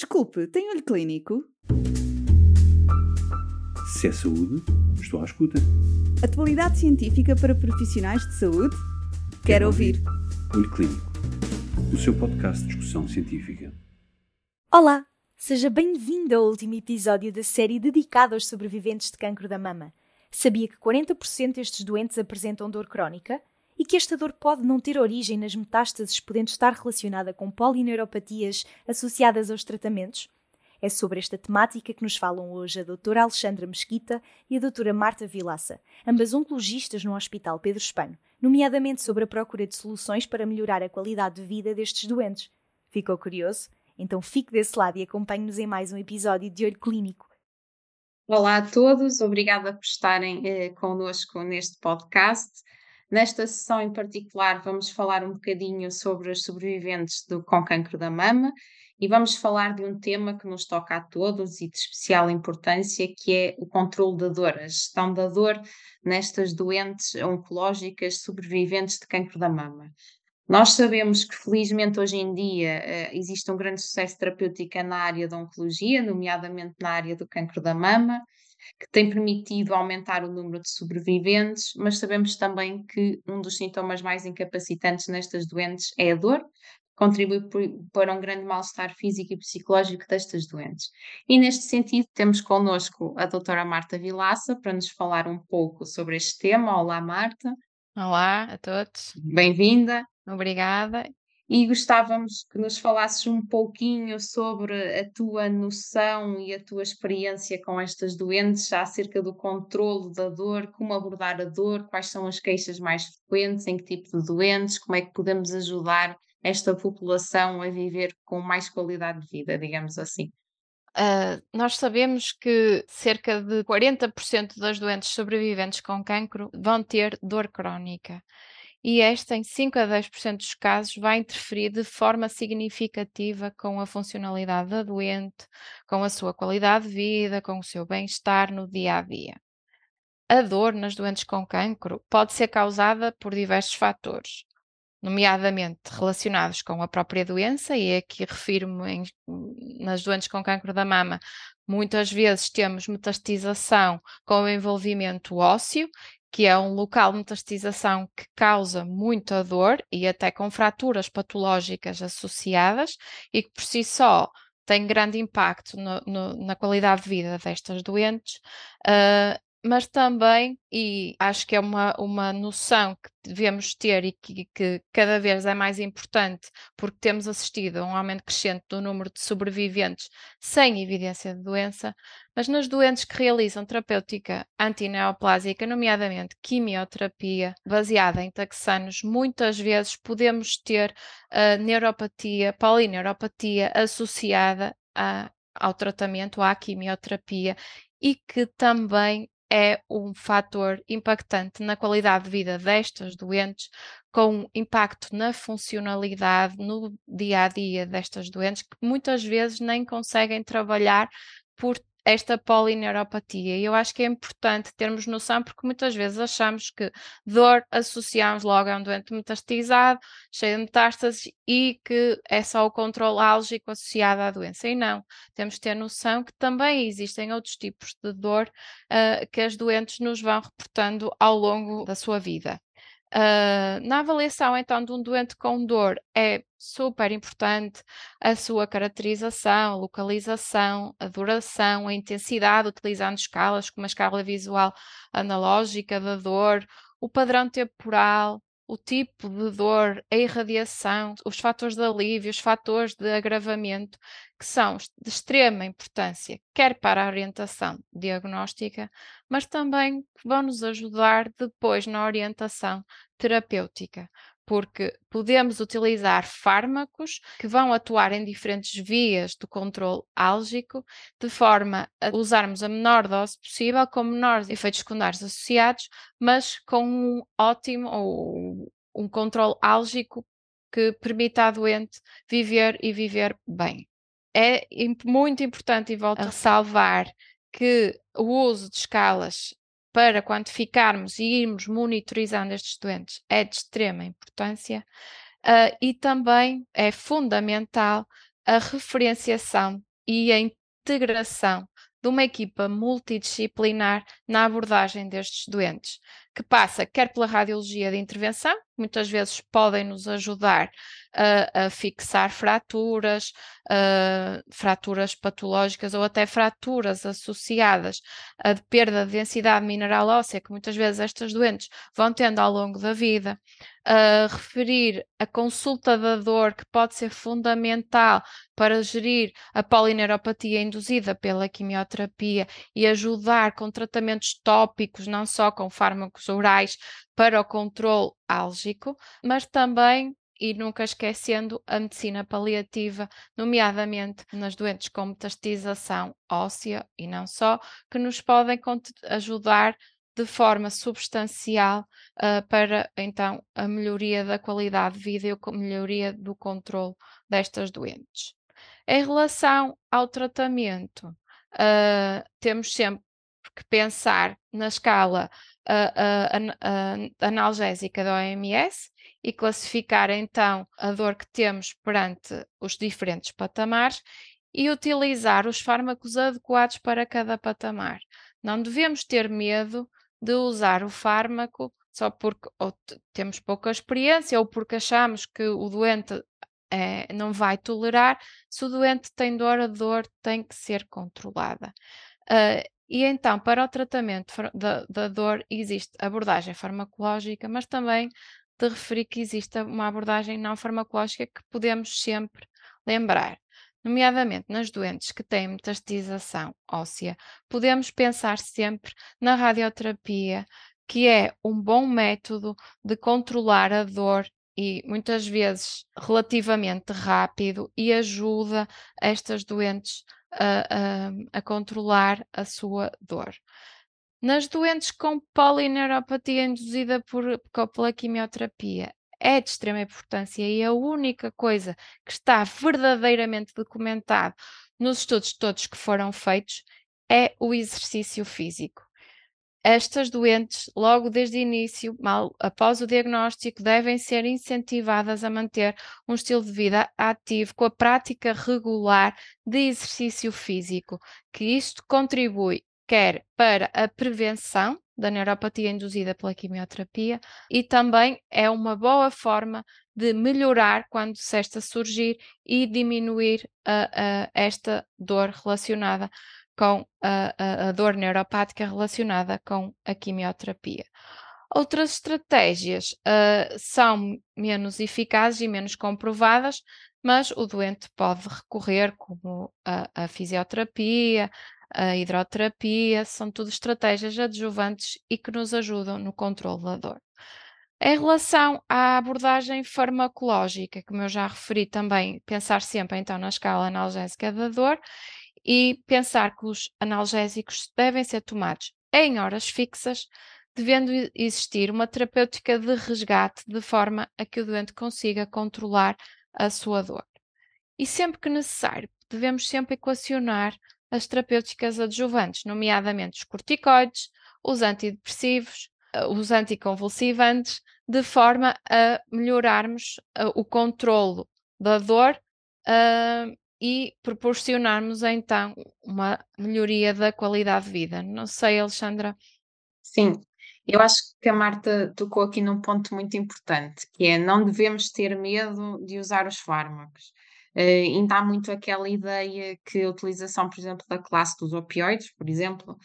Desculpe, tem olho clínico? Se é saúde, estou à escuta. Atualidade científica para profissionais de saúde? Quero, Quero ouvir. Olho Clínico, o seu podcast de discussão científica. Olá! Seja bem-vindo ao último episódio da série dedicada aos sobreviventes de cancro da mama. Sabia que 40% destes doentes apresentam dor crónica? E que esta dor pode não ter origem nas metástases, podendo estar relacionada com polineuropatias associadas aos tratamentos? É sobre esta temática que nos falam hoje a doutora Alexandra Mesquita e a doutora Marta Vilaça, ambas oncologistas no Hospital Pedro Espano, nomeadamente sobre a procura de soluções para melhorar a qualidade de vida destes doentes. Ficou curioso? Então fique desse lado e acompanhe-nos em mais um episódio de Olho Clínico. Olá a todos, obrigada por estarem eh, connosco neste podcast. Nesta sessão em particular, vamos falar um bocadinho sobre os sobreviventes do, com cancro da mama e vamos falar de um tema que nos toca a todos e de especial importância, que é o controle da dor, a gestão da dor nestas doentes oncológicas sobreviventes de cancro da mama. Nós sabemos que, felizmente, hoje em dia eh, existe um grande sucesso terapêutico na área da oncologia, nomeadamente na área do cancro da mama, que tem permitido aumentar o número de sobreviventes, mas sabemos também que um dos sintomas mais incapacitantes nestas doentes é a dor, que contribui para um grande mal-estar físico e psicológico destas doentes. E neste sentido, temos connosco a doutora Marta Vilaça para nos falar um pouco sobre este tema. Olá, Marta, Olá a todos, bem-vinda. obrigada. E gostávamos que nos falasses um pouquinho sobre a tua noção e a tua experiência com estas doentes, acerca do controlo da dor, como abordar a dor, quais são as queixas mais frequentes, em que tipo de doentes, como é que podemos ajudar esta população a viver com mais qualidade de vida, digamos assim. Ah, nós sabemos que cerca de 40% das doentes sobreviventes com cancro vão ter dor crónica. E esta, em 5 a 10% dos casos, vai interferir de forma significativa com a funcionalidade da doente, com a sua qualidade de vida, com o seu bem-estar no dia a dia. A dor nas doentes com cancro pode ser causada por diversos fatores, nomeadamente relacionados com a própria doença, e aqui refiro-me nas doentes com cancro da mama. Muitas vezes temos metastização com o envolvimento ósseo, que é um local de metastização que causa muita dor e até com fraturas patológicas associadas e que por si só tem grande impacto no- no- na qualidade de vida destas doentes. Ah, mas também, e acho que é uma, uma noção que devemos ter e que, que cada vez é mais importante, porque temos assistido a um aumento crescente do número de sobreviventes sem evidência de doença, mas nas doentes que realizam terapêutica antineoplásica, nomeadamente quimioterapia baseada em taxanos, muitas vezes podemos ter a neuropatia, polineuropatia associada a- ao tratamento, à quimioterapia, e que também é um fator impactante na qualidade de vida destas doentes, com impacto na funcionalidade, no dia a dia destas doentes, que muitas vezes nem conseguem trabalhar por esta polineuropatia. E eu acho que é importante termos noção, porque muitas vezes achamos que dor associamos logo a um doente metastizado, cheio de metástases, e que é só o controle álgico associado à doença. E não, temos de ter noção que também existem outros tipos de dor ah, que as doentes nos vão reportando ao longo da sua vida. Ah, na avaliação, então, de um doente com dor, é super importante a sua caracterização, localização, a duração, a intensidade, utilizando escalas como a escala visual analógica da dor, o padrão temporal, o tipo de dor, a irradiação, os fatores de alívio, os fatores de agravamento, que são de extrema importância, quer para a orientação diagnóstica, mas também vão nos ajudar depois na orientação terapêutica, porque podemos utilizar fármacos que vão atuar em diferentes vias do controle álgico, de forma a usarmos a menor dose possível, com menores efeitos secundários associados, mas com um ótimo ou um controle álgico que permita à doente viver e viver bem. É muito importante, e volto a ressalvar, que o uso de escalas para quantificarmos e irmos monitorizando estes doentes é de extrema importância ah, e também é fundamental a referenciação e a integração de uma equipa multidisciplinar na abordagem destes doentes, que passa quer pela radiologia de intervenção, muitas vezes podem nos ajudar a, a fixar fraturas, uh, fraturas patológicas ou até fraturas associadas a perda de densidade mineral óssea, que muitas vezes estas doentes vão tendo ao longo da vida, a referir a consulta da dor, que pode ser fundamental para gerir a polineuropatia induzida pela quimioterapia e ajudar com tratamentos tópicos, não só com fármacos orais, para o controle álgico, mas também e nunca esquecendo a medicina paliativa, nomeadamente nas doentes com metastização óssea e não só, que nos podem ajudar de forma substancial uh, para então a melhoria da qualidade de vida e a melhoria do controle destas doentes. Em relação ao tratamento, uh, temos sempre que pensar na escala uh, analgésica da OMS e classificar então a dor que temos perante os diferentes patamares e utilizar os fármacos adequados para cada patamar. Não devemos ter medo de usar o fármaco só porque temos pouca experiência ou porque achamos que o doente é, não vai tolerar. Se o doente tem dor, a dor tem que ser controlada. Uh, e então, para o tratamento da, da, dor, existe abordagem farmacológica, mas também de referir que existe uma abordagem não farmacológica que podemos sempre lembrar. Nomeadamente nas doentes que têm metastização óssea, podemos pensar sempre na radioterapia, que é um bom método de controlar a dor e muitas vezes relativamente rápido e ajuda estas doentes a, a, a controlar a sua dor. Nas doentes com polineuropatia induzida por, pela quimioterapia, é de extrema importância e a única coisa que está verdadeiramente documentado nos estudos todos que foram feitos é o exercício físico. Estas doentes, logo desde o início, mal após o diagnóstico, devem ser incentivadas a manter um estilo de vida ativo com a prática regular de exercício físico, que isto contribui quer para a prevenção da neuropatia induzida pela quimioterapia e também é uma boa forma de melhorar quando se esta surgir e diminuir esta dor relacionada com a, a, a dor neuropática relacionada com a quimioterapia. Outras estratégias uh, são menos eficazes e menos comprovadas, mas o doente pode recorrer, como a, a fisioterapia, a hidroterapia, são tudo estratégias adjuvantes e que nos ajudam no controle da dor. Em relação à abordagem farmacológica, como eu já referi também, pensar sempre então na escala analgésica da dor e pensar que os analgésicos devem ser tomados em horas fixas, devendo existir uma terapêutica de resgate de forma a que o doente consiga controlar a sua dor. E sempre que necessário, devemos sempre equacionar as terapêuticas adjuvantes, nomeadamente os corticoides, os antidepressivos, eh, os anticonvulsivantes, de forma a melhorarmos uh, o controlo da dor uh, e proporcionarmos então uma melhoria da qualidade de vida. Não sei, Alexandra. Sim, eu acho que a Marta tocou aqui num ponto muito importante, que é não devemos ter medo de usar os fármacos. Uh, ainda há muito aquela ideia que a utilização, por exemplo, da classe dos opioides, por exemplo,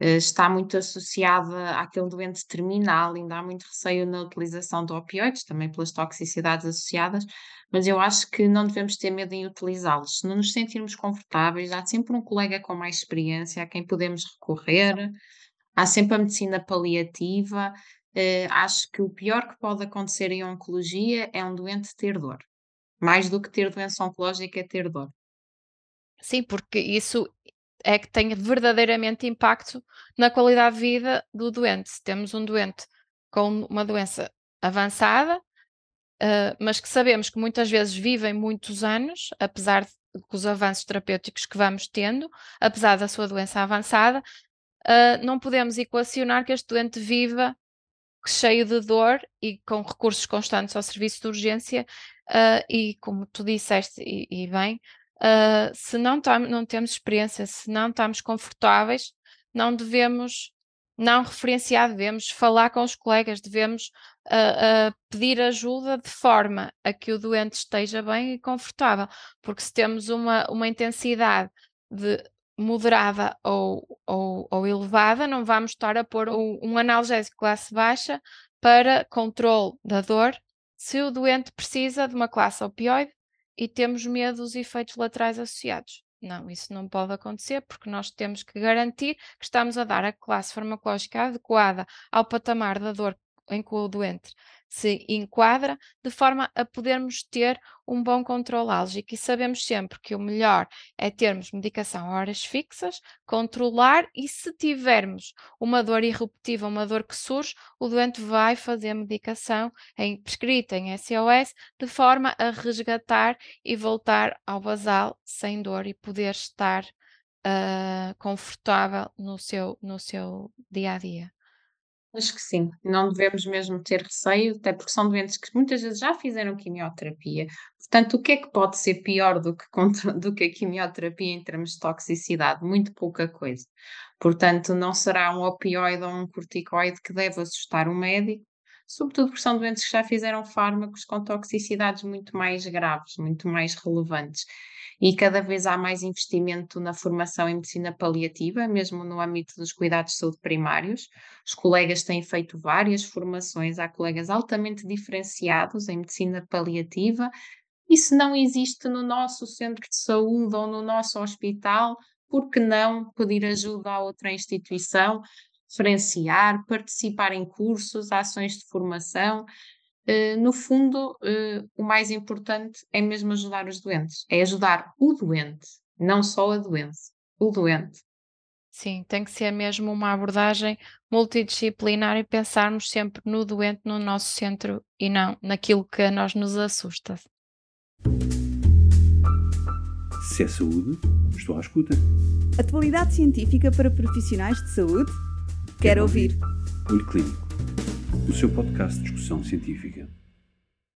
está muito associada àquele doente terminal, ainda há muito receio na utilização de opioides, também pelas toxicidades associadas, mas eu acho que não devemos ter medo em utilizá-los. Se não nos sentirmos confortáveis, há sempre um colega com mais experiência a quem podemos recorrer, há sempre a medicina paliativa. Uh, acho que o pior que pode acontecer em oncologia é um doente ter dor. Mais do que ter doença oncológica é ter dor. Sim, porque isso é que tem verdadeiramente impacto na qualidade de vida do doente. Se temos um doente com uma doença avançada, uh, mas que sabemos que muitas vezes vivem muitos anos, apesar de os avanços terapêuticos que vamos tendo, apesar da sua doença avançada, uh, não podemos equacionar que este doente viva cheio de dor e com recursos constantes ao serviço de urgência uh, e como tu disseste e, e bem, uh, se não, não temos experiência, se não estamos confortáveis, não devemos não referenciar, devemos falar com os colegas, devemos uh, uh, pedir ajuda de forma a que o doente esteja bem e confortável, porque se temos uma, uma intensidade de moderada ou, ou, ou elevada, não vamos estar a pôr um, um analgésico classe baixa para controle da dor. Se o doente precisa de uma classe opioide e temos medo dos efeitos laterais associados. Não, isso não pode acontecer porque nós temos que garantir que estamos a dar a classe farmacológica adequada ao patamar da dor em que o doente se enquadra, de forma a podermos ter um bom controle álgico. E sabemos sempre que o melhor é termos medicação a horas fixas, controlar e se tivermos uma dor irrepetível, uma dor que surge, o doente vai fazer medicação em, prescrita em SOS, de forma a resgatar e voltar ao basal sem dor e poder estar uh, confortável no seu, no seu dia a dia. Acho que sim, não devemos mesmo ter receio, até porque são doentes que muitas vezes já fizeram quimioterapia. Portanto, o que é que pode ser pior do que, do que a quimioterapia em termos de toxicidade? Muito pouca coisa. Portanto, não será um opioide ou um corticoide que deve assustar o médico, sobretudo porque são doentes que já fizeram fármacos com toxicidades muito mais graves, muito mais relevantes e cada vez há mais investimento na formação em medicina paliativa, mesmo no âmbito dos cuidados de saúde primários. Os colegas têm feito várias formações, há colegas altamente diferenciados em medicina paliativa. E se não existe no nosso centro de saúde ou no nosso hospital, por que não pedir ajuda a outra instituição, diferenciar, participar em cursos, ações de formação? Uh, no fundo, uh, o mais importante é mesmo ajudar os doentes, é ajudar o doente, não só a doença, o doente. Sim, tem que ser mesmo uma abordagem multidisciplinar e pensarmos sempre no doente no nosso centro e não naquilo que a nós nos assusta. Se é saúde, estou à escuta. Atualidade científica para profissionais de saúde? Quero, Quero ouvir. ouvir. Olho Clínico o seu podcast de discussão científica.